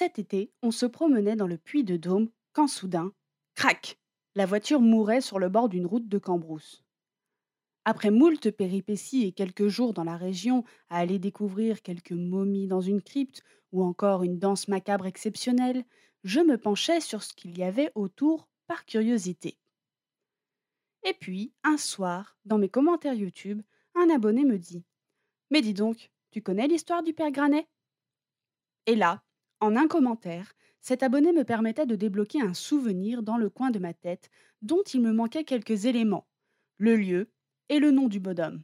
Cet été, on se promenait dans le puits de Dôme quand soudain, crac, la voiture mourait sur le bord d'une route de Cambrousse. Après moult péripéties et quelques jours dans la région à aller découvrir quelques momies dans une crypte ou encore une danse macabre exceptionnelle, je me penchais sur ce qu'il y avait autour par curiosité. Et puis, un soir, dans mes commentaires YouTube, un abonné me dit Mais dis donc, tu connais l'histoire du père Granet? Et là, en un commentaire, cet abonné me permettait de débloquer un souvenir dans le coin de ma tête dont il me manquait quelques éléments le lieu, et le nom du bonhomme.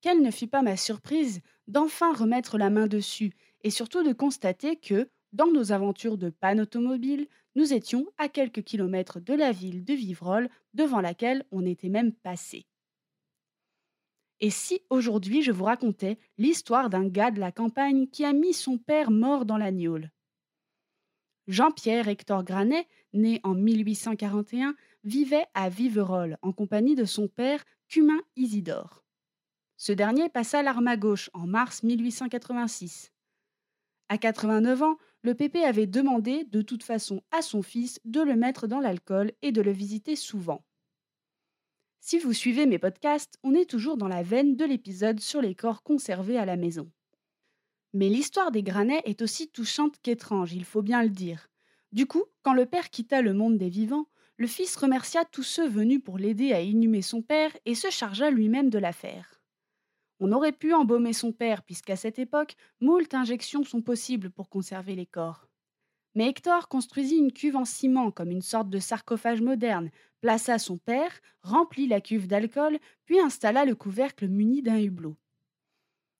Quelle ne fut pas ma surprise d'enfin remettre la main dessus et surtout de constater que, dans nos aventures de panne automobile, nous étions à quelques kilomètres de la ville de Vivrolles devant laquelle on était même passé. Et si aujourd'hui je vous racontais l'histoire d'un gars de la campagne qui a mis son père mort dans la Jean-Pierre Hector Granet, né en 1841, vivait à Viverolles en compagnie de son père Cumin Isidore. Ce dernier passa l'arme à gauche en mars 1886. À 89 ans, le pépé avait demandé de toute façon à son fils de le mettre dans l'alcool et de le visiter souvent. Si vous suivez mes podcasts, on est toujours dans la veine de l'épisode sur les corps conservés à la maison. Mais l'histoire des granets est aussi touchante qu'étrange, il faut bien le dire. Du coup, quand le père quitta le monde des vivants, le fils remercia tous ceux venus pour l'aider à inhumer son père et se chargea lui-même de l'affaire. On aurait pu embaumer son père, puisqu'à cette époque, moult injections sont possibles pour conserver les corps. Mais Hector construisit une cuve en ciment comme une sorte de sarcophage moderne, plaça son père, remplit la cuve d'alcool, puis installa le couvercle muni d'un hublot.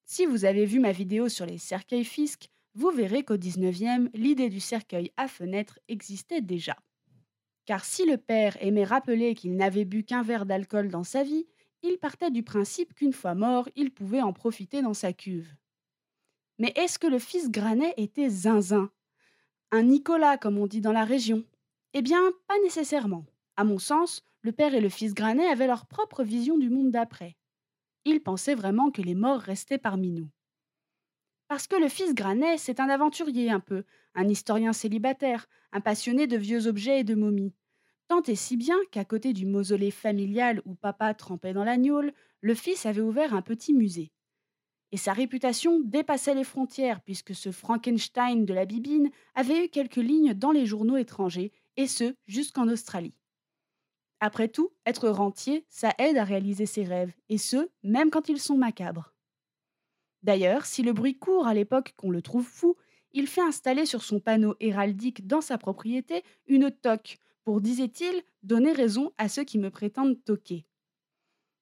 Si vous avez vu ma vidéo sur les cercueils fisques, vous verrez qu'au XIXe, l'idée du cercueil à fenêtre existait déjà. Car si le père aimait rappeler qu'il n'avait bu qu'un verre d'alcool dans sa vie, il partait du principe qu'une fois mort, il pouvait en profiter dans sa cuve. Mais est-ce que le fils Granet était zinzin? Un Nicolas, comme on dit dans la région Eh bien, pas nécessairement. À mon sens, le père et le fils Granet avaient leur propre vision du monde d'après. Ils pensaient vraiment que les morts restaient parmi nous. Parce que le fils Granet, c'est un aventurier un peu, un historien célibataire, un passionné de vieux objets et de momies. Tant et si bien qu'à côté du mausolée familial où papa trempait dans l'agneau, le fils avait ouvert un petit musée. Et sa réputation dépassait les frontières, puisque ce Frankenstein de la bibine avait eu quelques lignes dans les journaux étrangers, et ce, jusqu'en Australie. Après tout, être rentier, ça aide à réaliser ses rêves, et ce, même quand ils sont macabres. D'ailleurs, si le bruit court à l'époque qu'on le trouve fou, il fait installer sur son panneau héraldique dans sa propriété une toque pour, disait-il, donner raison à ceux qui me prétendent toquer.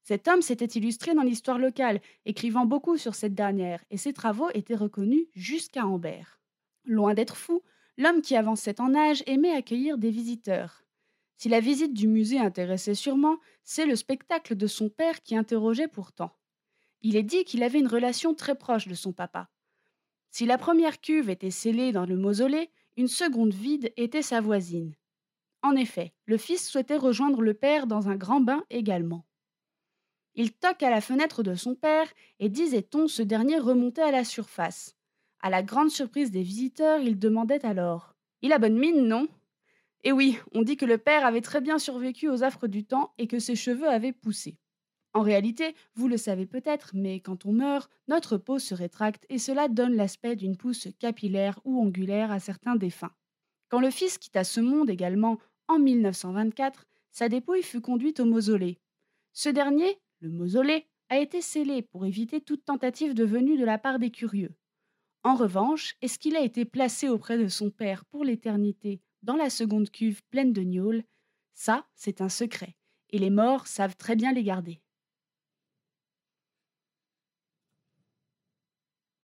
Cet homme s'était illustré dans l'histoire locale, écrivant beaucoup sur cette dernière, et ses travaux étaient reconnus jusqu'à Ambert. Loin d'être fou, l'homme qui avançait en âge aimait accueillir des visiteurs. Si la visite du musée intéressait sûrement, c'est le spectacle de son père qui interrogeait pourtant. Il est dit qu'il avait une relation très proche de son papa. Si la première cuve était scellée dans le mausolée, une seconde vide était sa voisine. En effet, le fils souhaitait rejoindre le père dans un grand bain également. Il toque à la fenêtre de son père et, disait-on, ce dernier remontait à la surface. À la grande surprise des visiteurs, il demandait alors Il a bonne mine, non? Eh oui, on dit que le père avait très bien survécu aux affres du temps et que ses cheveux avaient poussé. En réalité, vous le savez peut-être, mais quand on meurt, notre peau se rétracte et cela donne l'aspect d'une pousse capillaire ou angulaire à certains défunts. Quand le fils quitta ce monde également en 1924, sa dépouille fut conduite au mausolée. Ce dernier, le mausolée, a été scellé pour éviter toute tentative de venue de la part des curieux. En revanche, est-ce qu'il a été placé auprès de son père pour l'éternité dans la seconde cuve pleine de gnôles? Ça, c'est un secret, et les morts savent très bien les garder.